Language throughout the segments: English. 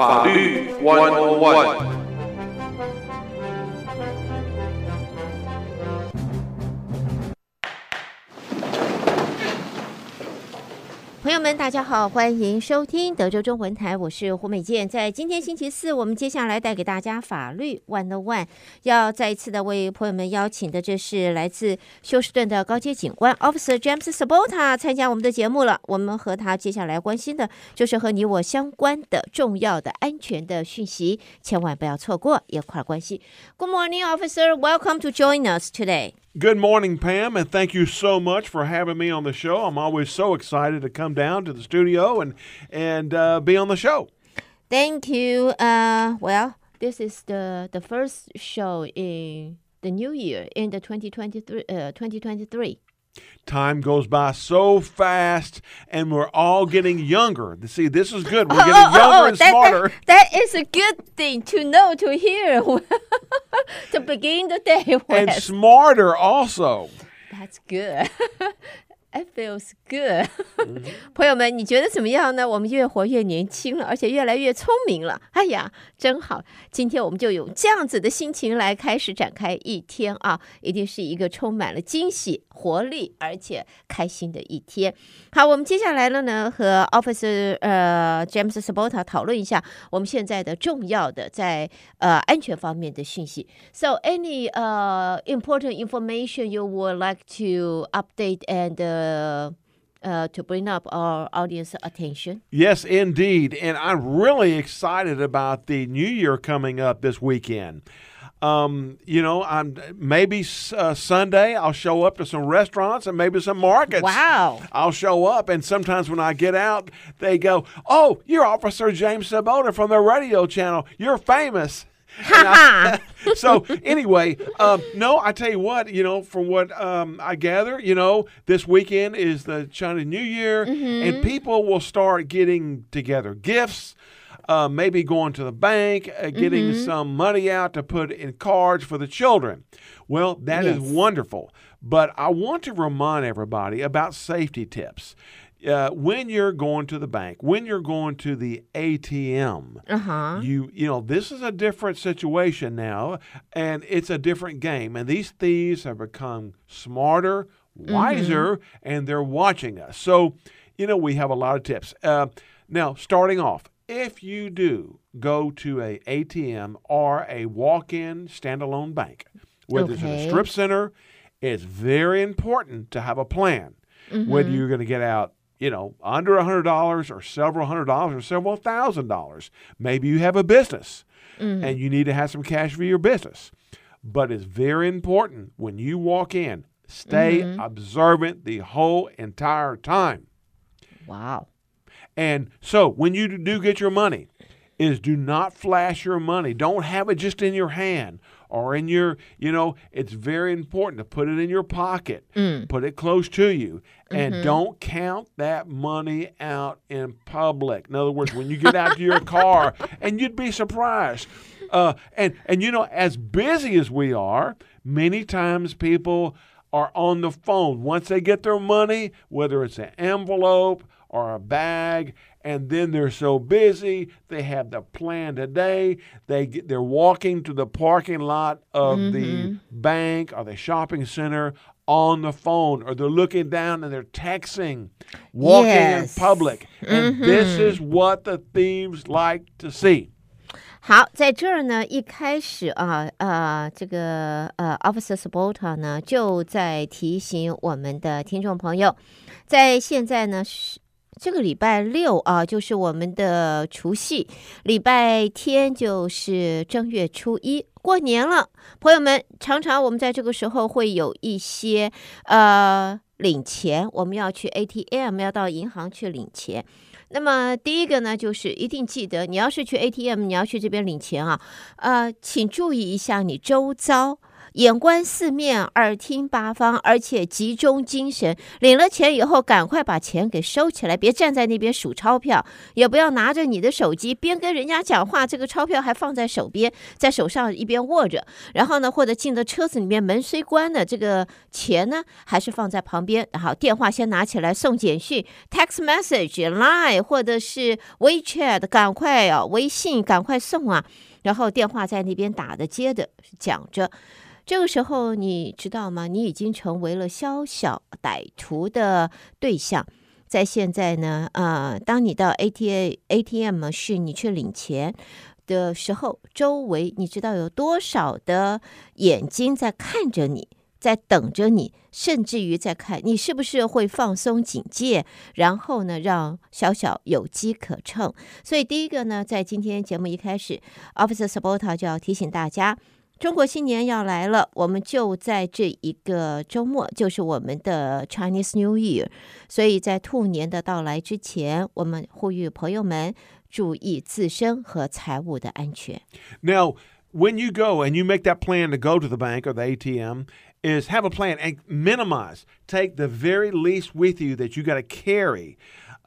法律 One on One。朋友们，大家好，欢迎收听德州中文台，我是胡美健。在今天星期四，我们接下来带给大家法律 One on One，要再一次的为朋友们邀请的，这是来自休斯顿的高阶警官 Officer James Sabota 参加我们的节目了。我们和他接下来关心的，就是和你我相关的重要的安全的讯息，千万不要错过，一块关系。Good morning, Officer. Welcome to join us today. Good morning, Pam, and thank you so much for having me on the show. I'm always so excited to come down to the studio and and uh, be on the show. Thank you. Uh, well, this is the the first show in the new year in the 2023 uh, 2023. Time goes by so fast, and we're all getting younger. See, this is good. We're Oh, getting oh, oh, younger oh, and that- smarter. that- that is a good thing to know to hear to begin the day And smarter also. That's good. It feels good. 朋友们，你觉得怎么样呢？我们越活越年轻了，而且越来越聪明了。哎呀，真好！今天我们就用这样子的心情来开始展开一天啊，一定是一个充满了惊喜、活力而且开心的一天。好，我们接下来了呢，和 Officer 呃 James Sabota 讨论一下我们现在的重要的在呃安全方面的讯息。So any uh important information you would like to update and uh, uh, to bring up our audience attention? Yes, indeed. And I'm really excited about the New Year coming up this weekend. Um, you know, I'm maybe uh, Sunday I'll show up to some restaurants and maybe some markets. Wow. I'll show up, and sometimes when I get out, they go, "Oh, you're Officer James Sabota from the radio channel. You're famous." I- so anyway, um, no, I tell you what, you know, from what um, I gather, you know, this weekend is the Chinese New Year, and people will start getting together gifts. Uh, maybe going to the bank, uh, getting some money out to put in cards for the children. Well, that is Yes. wonderful. But I want to remind everybody about safety tips. Uh, when you're going to the bank, when you're going to the ATM, Uh huh. you you know this is a different situation now and it's a different game and these thieves have become smarter wiser and they're watching us. So you know we have a lot of tips. Uh, now starting off if you do go to a atm or a walk-in standalone bank whether it's in a strip center it's very important to have a plan. Whether you're going to get out you know, under a hundred dollars or several hundred dollars or several thousand dollars. Maybe you have a business mm-hmm. and you need to have some cash for your business. But it's very important when you walk in, stay mm-hmm. observant the whole entire time. Wow. And so when you do get your money, is do not flash your money. Don't have it just in your hand or in your, you know, it's very important to put it in your pocket, put it close to you, and don't count that money out in public. In other words, when you get out to your car, and you'd be surprised. Uh, and and you know, as busy as we are, many times people are on the phone once they get their money, whether it's an envelope or a bag, and then they're so busy they have the plan today. They get, they're walking to the parking lot of the bank or the shopping center on the phone, or they're looking down and they're texting, walking Yes. in public, and this is what the thieves like to see. 好，在这儿呢，一开始啊，呃，这个呃，Officer Sabota 呢就在提醒我们的听众朋友，在现在呢是 这个礼拜六啊，就是我们的除夕，礼拜天就是正月初一，过年了。朋友们，常常我们在这个时候会有一些呃领钱，我们要去 ATM，要到银行去领钱。那么第一个呢，就是一定记得，你要是去 ATM，你要去这边领钱啊，呃，请注意一下你周遭眼观四面，耳听八方，而且集中精神。领了钱以后，赶快把钱给收起来，别站在那边数钞票，也不要拿着你的手机边跟人家讲话，这个钞票还放在手边，在手上一边握着。然后呢，或者进到车子里面，门虽关了，这个钱呢还是放在旁边。然后电话先拿起来送简讯、text message、line 或者是 WeChat，赶快啊，微信赶快送啊。然后电话在那边打的接的讲着，这个时候你知道吗？你已经成为了宵小歹徒的对象。在现在呢，呃，当你到 A T A ATM 是你去领钱的时候，周围你知道有多少的眼睛在看着你？在等着你，甚至于在看你是不是会放松警戒，然后呢，让小小有机可乘。所以第一个呢，在今天节目一开始，Officer Sabota 就要提醒大家，中国新年要来了，我们就在这一个周末，就是我们的 Chinese New Year。所以在兔年的到来之前，我们呼吁朋友们注意自身和财务的安全。Now, when you go and you make that plan to go to the bank or the ATM, is have a plan and minimize. Take the very least with you that you got to carry.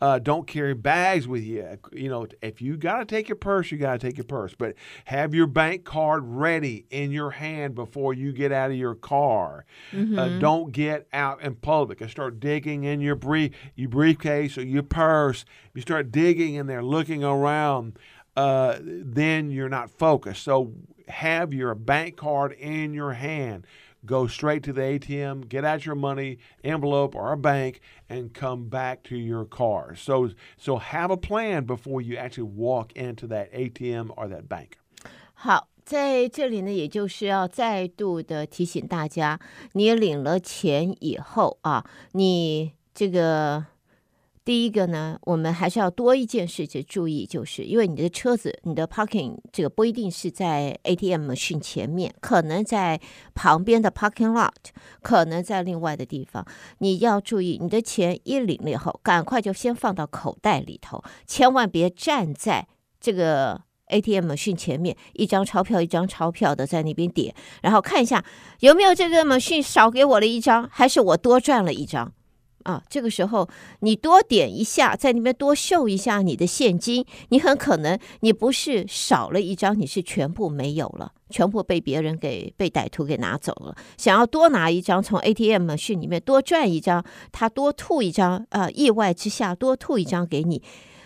Uh, don't carry bags with you. You know, if you got to take your purse, you got to take your purse. But have your bank card ready in your hand before you get out of your car. Uh, don't get out in public and start digging in your brief, your briefcase or your purse. You start digging in there, looking around. Uh, then you're not focused. So have your bank card in your hand. Go straight to the ATM, get out your money envelope or a bank, and come back to your car. So, so have a plan before you actually walk into that ATM or that bank. 好，在这里呢，也就是要再度的提醒大家，你领了钱以后啊，你这个 第一个呢，我们还是要多一件事情注意，就是因为你的车子，你的 parking 这个不一定是在 ATM 机前面，可能在旁边的 parking lot，可能在另外的地方，你要注意，你的钱一领了以后，赶快就先放到口袋里头，千万别站在这个。ATM 机前面一张钞票一张钞票的在那边点，然后看一下有没有这个 machine 少给我了一张，还是我多赚了一张啊？这个时候你多点一下，在那边多秀一下你的现金，你很可能你不是少了一张，你是全部没有了，全部被别人给被歹徒给拿走了。想要多拿一张，从 ATM machine 里面多赚一张，他多吐一张，呃，意外之下多吐一张给你。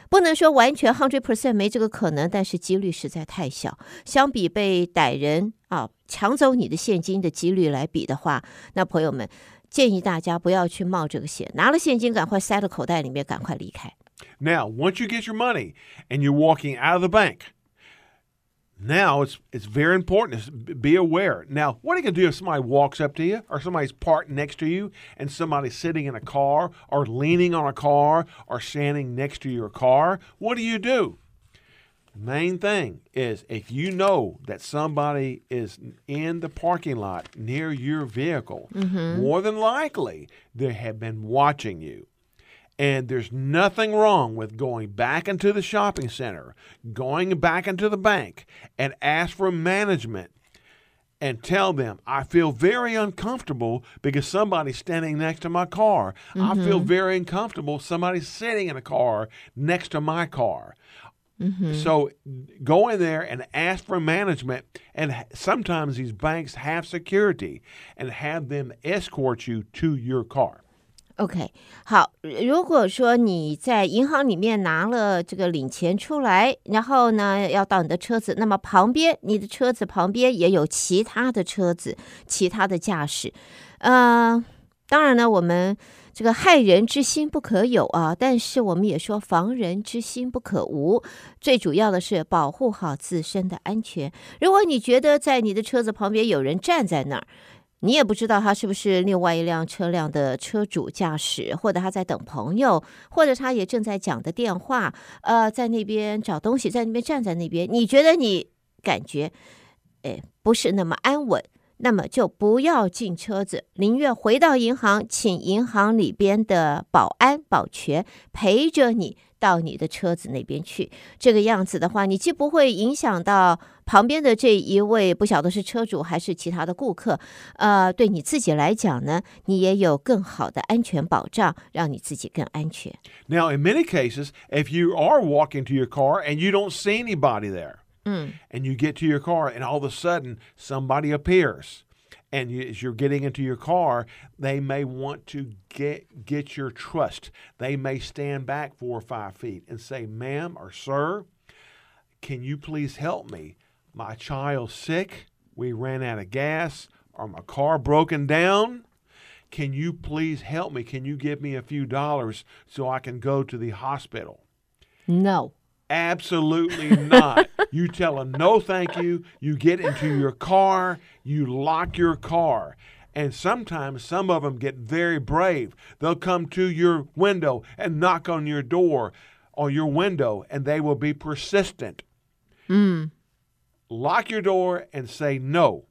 不能说完全 hundred percent 没这个可能，但是几率实在太小。相比被歹人啊抢走你的现金的几率来比的话，那朋友们建议大家不要去冒这个险，拿了现金赶快塞到口袋里面，赶快离开。 Now, once you get your money and you're walking out of the bank, now it's it's very important to s- be aware. Now, what are you gonna do if somebody walks up to you, or somebody's parked next to you, and somebody's sitting in a car, or leaning on a car, or standing next to your car? What do you do? Main thing is if you know that somebody is in the parking lot near your vehicle, mm-hmm. more than likely they have been watching you. And there's nothing wrong with going back into the shopping center, going back into the bank, and ask for management and tell them, I feel very uncomfortable because somebody's standing next to my car. I feel mm-hmm. very uncomfortable. Somebody's sitting in a car next to my car. So go in there and ask for management. And h- sometimes these banks have security and have them escort you to your car. OK，好，如果说你在银行里面拿了这个领钱出来，然后呢要到你的车子，那么旁边你的车子旁边也有其他的车子，其他的驾驶，呃，当然呢，我们 这个害人之心不可有啊，但是我们也说防人之心不可无，最主要的是保护好自身的安全。如果你觉得在你的车子旁边有人站在那儿，你也不知道他是不是另外一辆车辆的车主驾驶，或者他在等朋友，或者他也正在讲的电话，呃，在那边找东西，在那边站在那边，你觉得你感觉，哎，不是那么安稳。那么就不要进车子，宁愿回到银行，请银行里边的保安保全陪着你到你的车子那边去。这个样子的话，你既不会影响到旁边的这一位，不晓得是车主还是其他的顾客，呃，对你自己来讲呢，你也有更好的安全保障，让你自己更安全。 Now, in many cases, if you are walking to your car and you don't see anybody there, Mm. and you get to your car and all of a sudden somebody appears, and you, as you're getting into your car, they may want to get get your trust. They may stand back four or five feet and say, "Ma'am or sir, can you please help me? My child's sick. We ran out of gas, or my car broken down." Can you please help me? Can you give me a few dollars so I can go to the hospital? No，Absolutely not. You tell them no, thank you. You get into your car, you lock your car. And sometimes some of them get very brave. They'll come to your window and knock on your door or your window, and they will be persistent. Hmm. Lock your door and say no.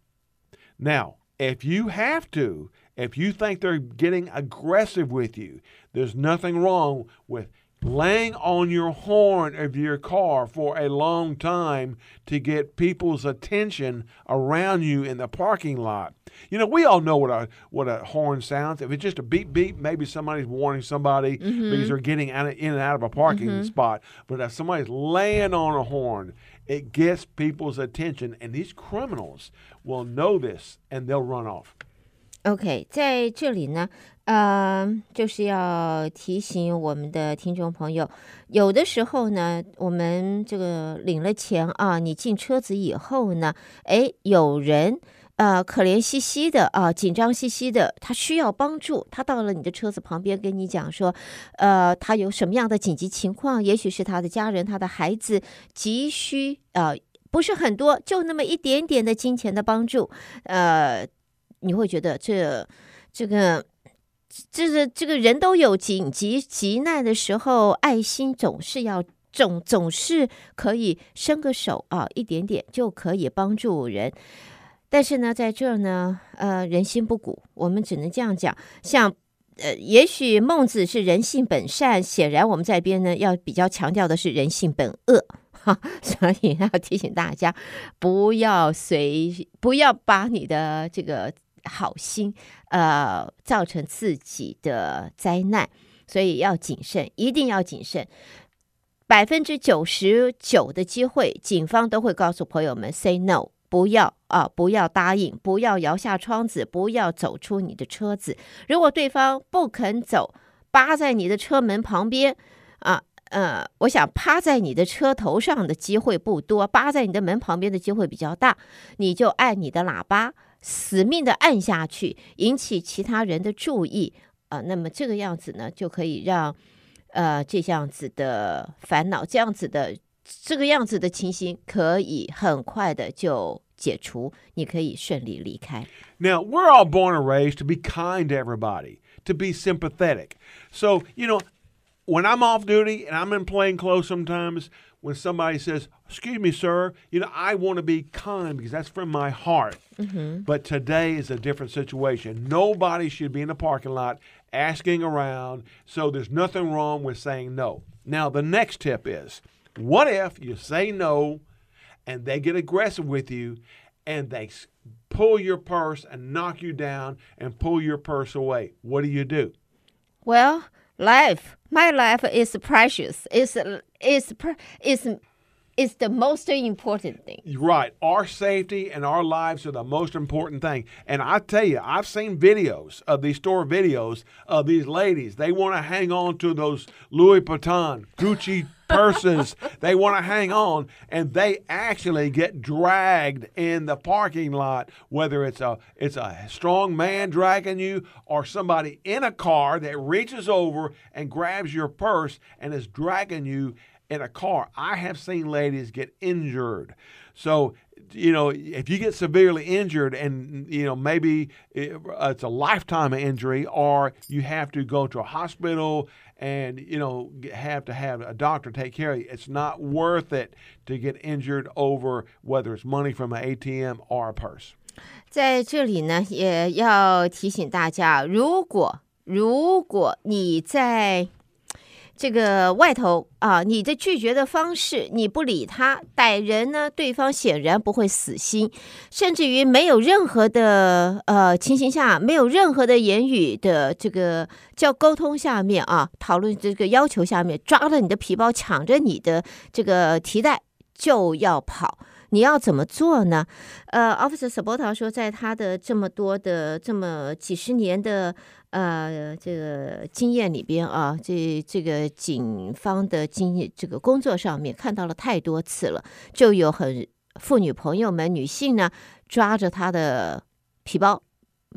Now, if you have to, if you think they're getting aggressive with you, there's nothing wrong with laying on your horn of your car for a long time to get people's attention around you in the parking lot. You know, we all know what a what a horn sounds. If it's just a beep beep, maybe somebody's warning somebody mm-hmm. because they're getting out of, in and out of a parking mm-hmm. spot. But if somebody's laying on a horn, it gets people's attention, and these criminals will know this and they'll run off. OK，在这里呢，呃，就是要提醒我们的听众朋友，有的时候呢，我们这个领了钱啊，你进车子以后呢，哎，有人呃可怜兮兮的啊，紧张兮兮的，他需要帮助，他到了你的车子旁边跟你讲说，呃，他有什么样的紧急情况，也许是他的家人、他的孩子急需呃。不是很多，就那么一点点的金钱的帮助，呃，你会觉得这这个这个这个人都有紧急急难的时候，爱心总是要总总是可以伸个手啊，一点点就可以帮助人。但是呢，在这儿呢，呃，人心不古，我们只能这样讲。像呃，也许孟子是人性本善，显然我们在边呢要比较强调的是人性本恶。哈，所以要提醒大家，不要随不要把你的这个好心，呃，造成自己的灾难，所以要谨慎，一定要谨慎。百分之九十九的机会，警方都会告诉朋友们 “say no”，不要啊，不要答应，不要摇下窗子，不要走出你的车子。如果对方不肯走，扒在你的车门旁边啊。呃，我想趴在你的车头上的机会不多，扒在你的门旁边的机会比较大。你就按你的喇叭，死命的按下去，引起其他人的注意啊、呃。那么这个样子呢，就可以让呃这样子的烦恼，这样子的这个样子的情形，可以很快的就解除，你可以顺利离开。 Now, we're all born and raised to be kind to everybody, to be sympathetic. So, you know, when I'm off duty and I'm in plain clothes sometimes, when somebody says, Excuse me, sir, you know, I want to be kind because that's from my heart. Mm-hmm. But today is a different situation. Nobody should be in the parking lot asking around. So there's nothing wrong with saying no. Now, the next tip is what if you say no and they get aggressive with you and they pull your purse and knock you down and pull your purse away? What do you do? Well, life, my life is precious. It's it's, is is the most important thing. Right. Our safety and our lives are the most important thing. And I tell you, I've seen videos of these store videos of these ladies. They want to hang on to those Louis Vuitton, Gucci purses. they want to hang on and they actually get dragged in the parking lot whether it's a it's a strong man dragging you or somebody in a car that reaches over and grabs your purse and is dragging you in a car. I have seen ladies get injured. So, you know, if you get severely injured and, you know, maybe it- it's a lifetime injury or you have to go to a hospital and, you know, g- have to have a doctor take care of you, it's not worth it to get injured over whether it's money from an ATM or a purse. 在这里呢，也要提醒大家，如果如果你在 这个外头啊，你的拒绝的方式，你不理他，歹人呢，对方显然不会死心，甚至于没有任何的呃情形下，没有任何的言语的这个叫沟通下面啊，讨论这个要求下面，抓了你的皮包，抢着你的这个提袋就要跑。你要怎么做呢？呃，Officer Sabota 说，在他的这么多的这么几十年的呃这个经验里边啊，这这个警方的经验这个工作上面看到了太多次了，就有很妇女朋友们、女性呢抓着他的皮包。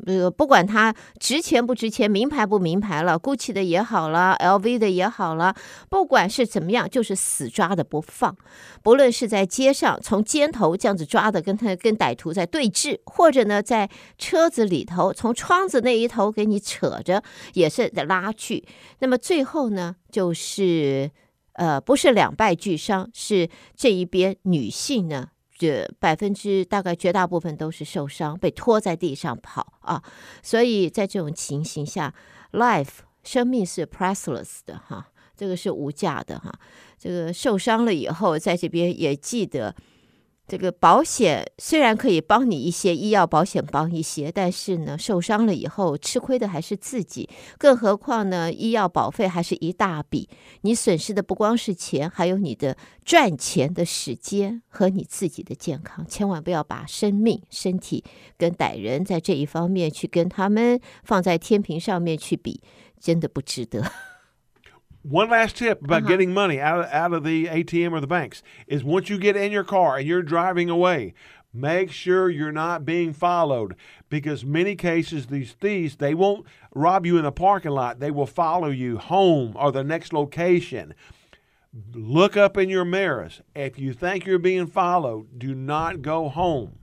呃，不管它值钱不值钱，名牌不名牌了，GUCCI 的也好了，LV 的也好了，不管是怎么样，就是死抓的不放。不论是在街上从肩头这样子抓的，跟他跟歹徒在对峙，或者呢在车子里头从窗子那一头给你扯着，也是在拉锯。那么最后呢，就是呃，不是两败俱伤，是这一边女性呢。这百分之大概绝大部分都是受伤，被拖在地上跑啊！所以在这种情形下，life 生命是 priceless 的哈，这个是无价的哈。这个受伤了以后，在这边也记得。这个保险虽然可以帮你一些，医药保险帮一些，但是呢，受伤了以后吃亏的还是自己。更何况呢，医药保费还是一大笔，你损失的不光是钱，还有你的赚钱的时间和你自己的健康。千万不要把生命、身体跟歹人在这一方面去跟他们放在天平上面去比，真的不值得。One last tip about Uh-huh. getting money out of, out of the ATM or the banks is once you get in your car and you're driving away, make sure you're not being followed because many cases these thieves they won't rob you in the parking lot they will follow you home or the next location look up in your mirrors if you think you're being followed do not go home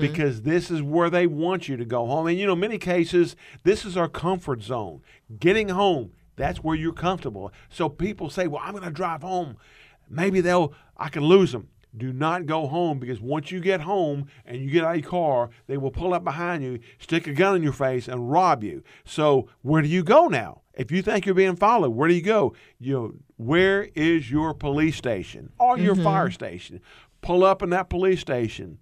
because this is where they want you to go home. And you know, many cases, this is our comfort zone. Getting home, that's where you're comfortable. So people say, "Well, I'm going to drive home. Maybe they'll I can lose them." Do not go home because once you get home and you get out of your car, they will pull up behind you, stick a gun in your face, and rob you. So where do you go now? If you think you're being followed, where do you go? You know, where is your police station or your mm-hmm. fire station? Pull up in that police station.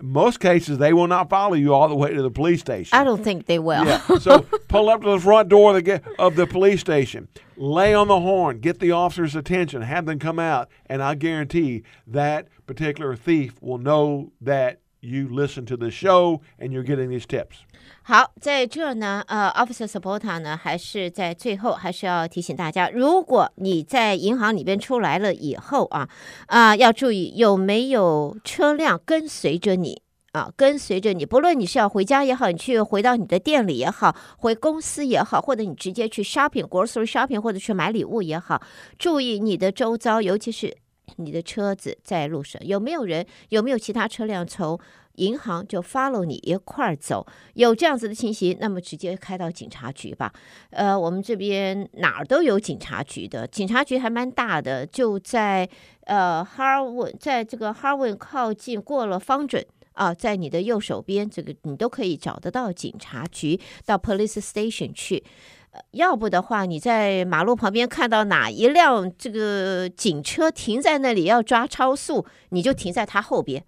Most cases, they will not follow you all the way to the police station. I don't think they will. Yeah. So pull up to the front door of the, of the police station, lay on the horn, get the officer's attention, have them come out, and I guarantee that particular thief will know that you listen to the show and you're getting these tips. 好，在这呢，呃，Officer Supporter 呢，还是在最后还是要提醒大家，如果你在银行里边出来了以后啊，啊、要注意有没有车辆跟随着你。啊，跟随着你，不论你是要回家也好，你去回到你的店里也好，回公司也好，或者你直接去 shopping grocery shopping 或者去买礼物也好，注意你的周遭，尤其是你的车子在路上有没有人，有没有其他车辆从银行就 follow 你一块儿走，有这样子的情形，那么直接开到警察局吧。呃，我们这边哪儿都有警察局的，警察局还蛮大的，就在呃哈尔文，在这个哈尔文靠近过了方准。啊，在你的右手边，这个你都可以找得到警察局，到 police station 去。呃要不的话，你在马路旁边看到哪一辆这个警车停在那里要抓超速，你就停在它后边，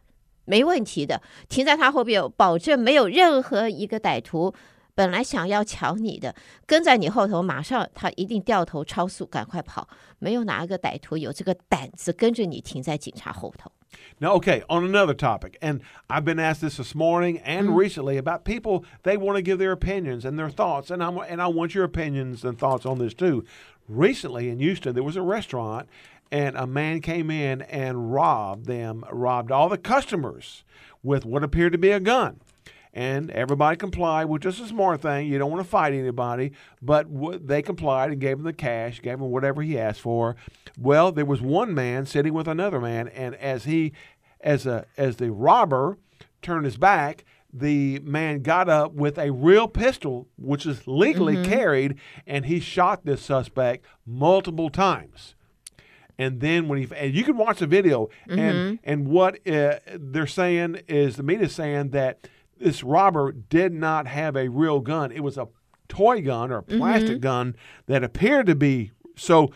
没问题的。停在它后边，保证没有任何一个歹徒本来想要抢你的，跟在你后头，马上他一定掉头超速，赶快跑。没有哪一个歹徒有这个胆子跟着你停在警察后头。 Now, okay, on another topic, and I've been asked this this morning and recently about people they want to give their opinions and their thoughts, and I and I want your opinions and thoughts on this too. Recently in Houston, there was a restaurant, and a man came in and robbed them, robbed all the customers with what appeared to be a gun. And everybody complied, which is a smart thing. You don't want to fight anybody, but w- they complied and gave him the cash, gave him whatever he asked for. Well, there was one man sitting with another man, and as he, as a as the robber turned his back, the man got up with a real pistol, which is legally mm-hmm. carried, and he shot this suspect multiple times. And then when he and you can watch the video and and what uh, they're saying is the media's saying that this robber did not have a real gun. It was a toy gun or a plastic gun that appeared to be so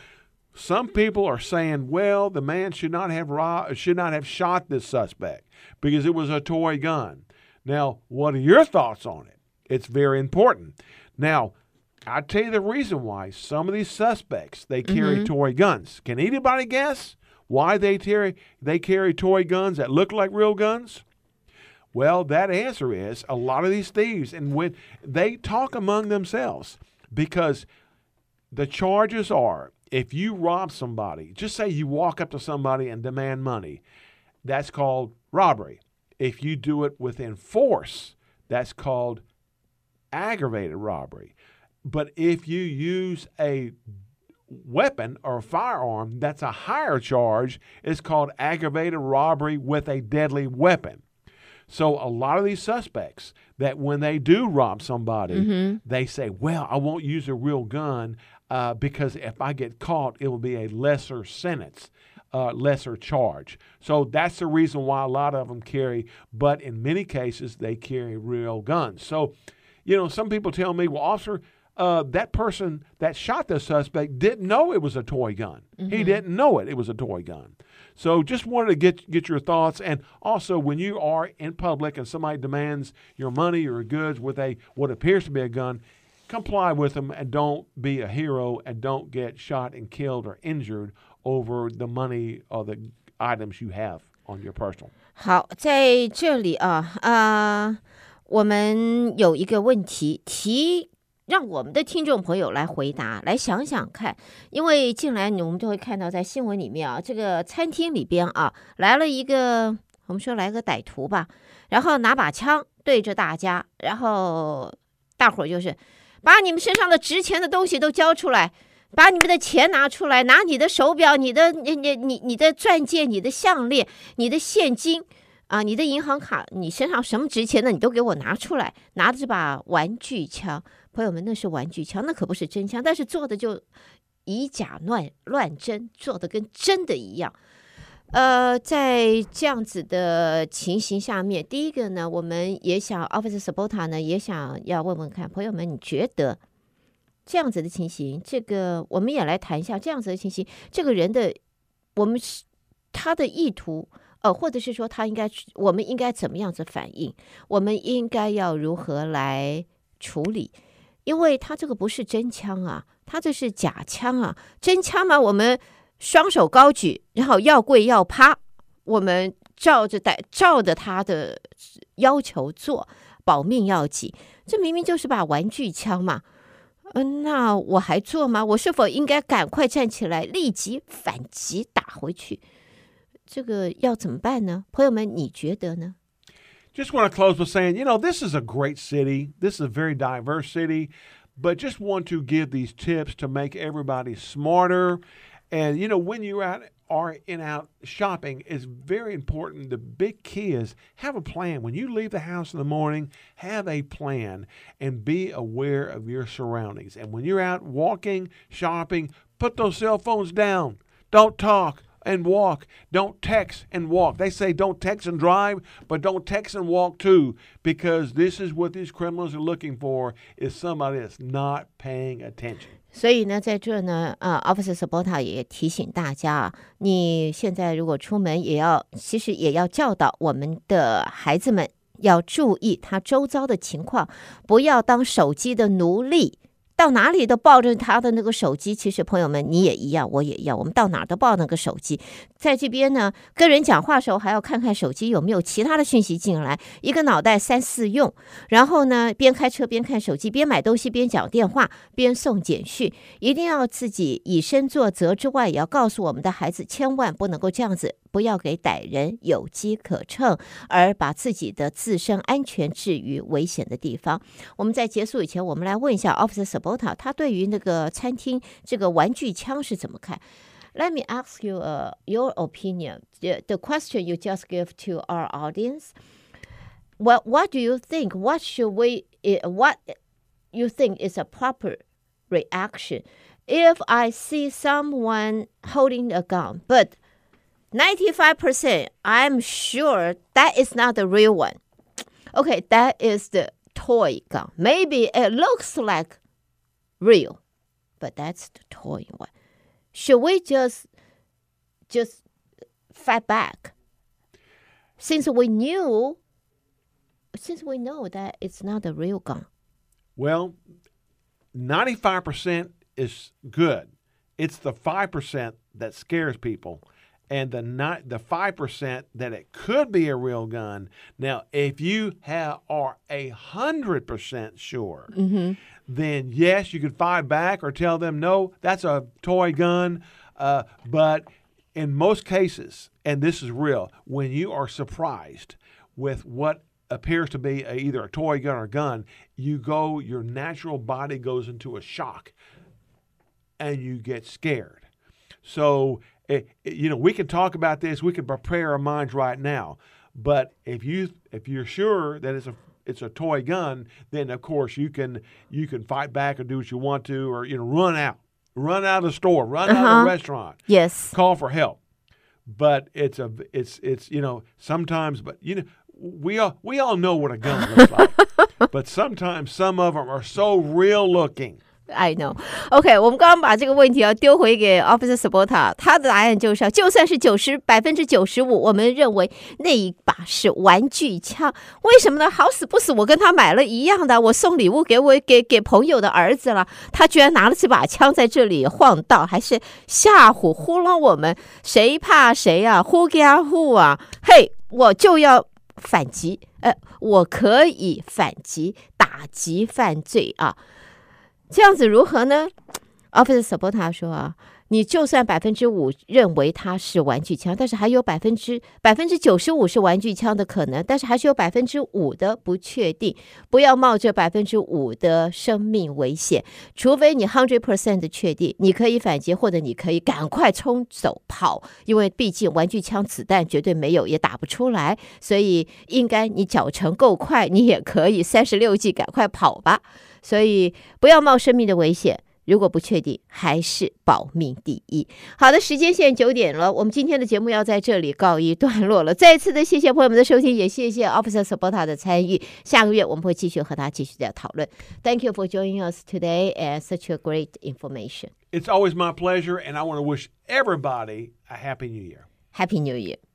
some people are saying, well, the man should not have ro- should not have shot this suspect because it was a toy gun. Now, what are your thoughts on it? It's very important. Now, I'll tell you the reason why some of these suspects they carry mm-hmm. toy guns. Can anybody guess why they carry they carry toy guns that look like real guns? Well, that answer is a lot of these thieves, and when they talk among themselves, because the charges are if you rob somebody, just say you walk up to somebody and demand money, that's called robbery. If you do it within force, that's called aggravated robbery. But if you use a weapon or a firearm, that's a higher charge. It's called aggravated robbery with a deadly weapon. So a lot of these suspects that when they do rob somebody, they say, "Well, I won't use a real gun uh, because if I get caught, it will be a lesser sentence." Uh, lesser charge. So that's the reason why a lot of them carry, but in many cases, they carry real guns. So, you know, some people tell me, well, officer, uh, that person that shot the suspect didn't know it was a toy gun. He didn't know it. It was a toy gun. So just wanted to get get your thoughts, and also when you are in public and somebody demands your money or goods with a what appears to be a gun, comply with them and don't be a hero and don't get shot and killed or injured over the money or the items you have on your personal. 好，在这里啊，啊、我们有一个问题提。 让我们的听众朋友来回答，来想想看，因为近来我们就会看到在新闻里面啊，这个餐厅里边啊来了一个，我们说来个歹徒吧，然后拿把枪对着大家，然后大伙儿就是把你们身上的值钱的东西都交出来，把你们的钱拿出来，拿你的手表、你的你你你你的钻戒、你的项链、你的现金啊、你的银行卡，你身上什么值钱的你都给我拿出来，拿着这把玩具枪，朋友们，那是玩具枪，那可不是真枪，但是做的就以假乱乱真，做的跟真的一样。呃，在这样子的情形下面，第一个呢，我们也想 Officer Sabota 呢，也想要问问看，朋友们，你觉得这样子的情形，这个我们也来谈一下这样子的情形，这个人的我们是他的意图，呃，或者是说他应该，我们应该怎么样子反应？我们应该要如何来处理？因为他这个不是真枪啊，他这是假枪啊，真枪嘛，我们双手高举，然后要跪要趴，我们照着带照着他的要求做，保命要紧。这明明就是把玩具枪嘛，嗯、那我还做吗？我是否应该赶快站起来，立即反击打回去？这个要怎么办呢？朋友们，你觉得呢？Just want to close by saying, you know, this is a great city. This is a very diverse city, but just want to give these tips to make everybody smarter. And you know, when you're out are in out shopping, it's very important. The big key is have a plan. When you leave the house in the morning, have a plan and be aware of your surroundings. And when you're out walking, shopping, put those cell phones down. Don't talk and walk. Don't text and walk. They say don't text and drive, but don't text and walk too, because this is what these criminals are looking for is somebody that's not paying attention. 所以呢，在这呢，啊，Officer Sabota 也提醒大家啊，你现在如果出门，也要其实也要教导我们的孩子们要注意他周遭的情况，不要当手机的奴隶。 到哪里都抱着他的那个手机，其实朋友们你也一样，我也一样，我们到哪儿都抱那个手机。在这边呢，跟人讲话的时候还要看看手机有没有其他的讯息进来，一个脑袋三四用。然后呢，边开车边看手机，边买东西边讲电话，边送简讯，一定要自己以身作则之外，也要告诉我们的孩子，千万不能够这样子，不要给歹人有机可乘，而把自己的自身安全置于危险的地方。我们在结束以前，我们来问一下 Officer Sabota，他对于那个餐厅这个玩具枪是怎么看？Let me ask you, uh, your opinion. The, the question you just gave to our audience. What What do you think? What should we? eh, What you think is a proper reaction if I see someone holding a gun, but 95% I'm sure that is not the real one. Okay, that is the toy gun. Maybe it looks like real, but that's the toy one. Should we just just fight back? Since we knew since we know that it's not a real gun. Well, 95% is good. It's the 5% that scares people. And the not, the five percent that it could be a real gun. Now, if you have, are a hundred percent sure, then yes, you could fight back or tell them no, that's a toy gun. Uh, but in most cases, and this is real, when you are surprised with what appears to be a, either a toy gun or a gun, you go, your natural body goes into a shock and you get scared. So, you know, we can talk about this. We can prepare our minds right now. But if you if you're sure that it's a it's a toy gun, then of course you can you can fight back or do what you want to, or you know, run out, run out of the store, run out of Uh-huh. the restaurant, Yes. call for help. But it's a it's it's you know sometimes, but you know we all we all know what a gun looks like. but sometimes some of them are so real looking. I know. OK，我们刚刚把这个问题要丢回给 Officer Sabota，他的答案就是，就算是九十百分之九十五，我们认为那一把是玩具枪。为什么呢？好死不死，我跟他买了一样的，我送礼物给我给给朋友的儿子了，他居然拿了这把枪在这里晃荡，还是吓唬糊弄我们，谁怕谁啊？呼家呼啊！嘿，我就要反击，呃，我可以反击，打击犯罪啊！这样子如何呢？Officer Sabota 说啊，你就算百分之五认为它是玩具枪，但是还有百分之百分之九十五是玩具枪的可能，但是还是有百分之五的不确定。不要冒着百分之五的生命危险，除非你 hundred percent 的确定，你可以反击，或者你可以赶快冲走跑，因为毕竟玩具枪子弹绝对没有，也打不出来，所以应该你脚程够快，你也可以三十六计赶快跑吧。所以不要冒生命的危险。如果不确定，还是保命第一。好的，时间现在九点了，我们今天的节目要在这里告一段落了。再一次的谢谢朋友们的收听，也谢谢 Officer Sabota 的参与。下个月我们会继续和他继续的讨论。Thank you for joining us today and such a great information. It's always my pleasure, and I want to wish everybody a happy new year. Happy New Year.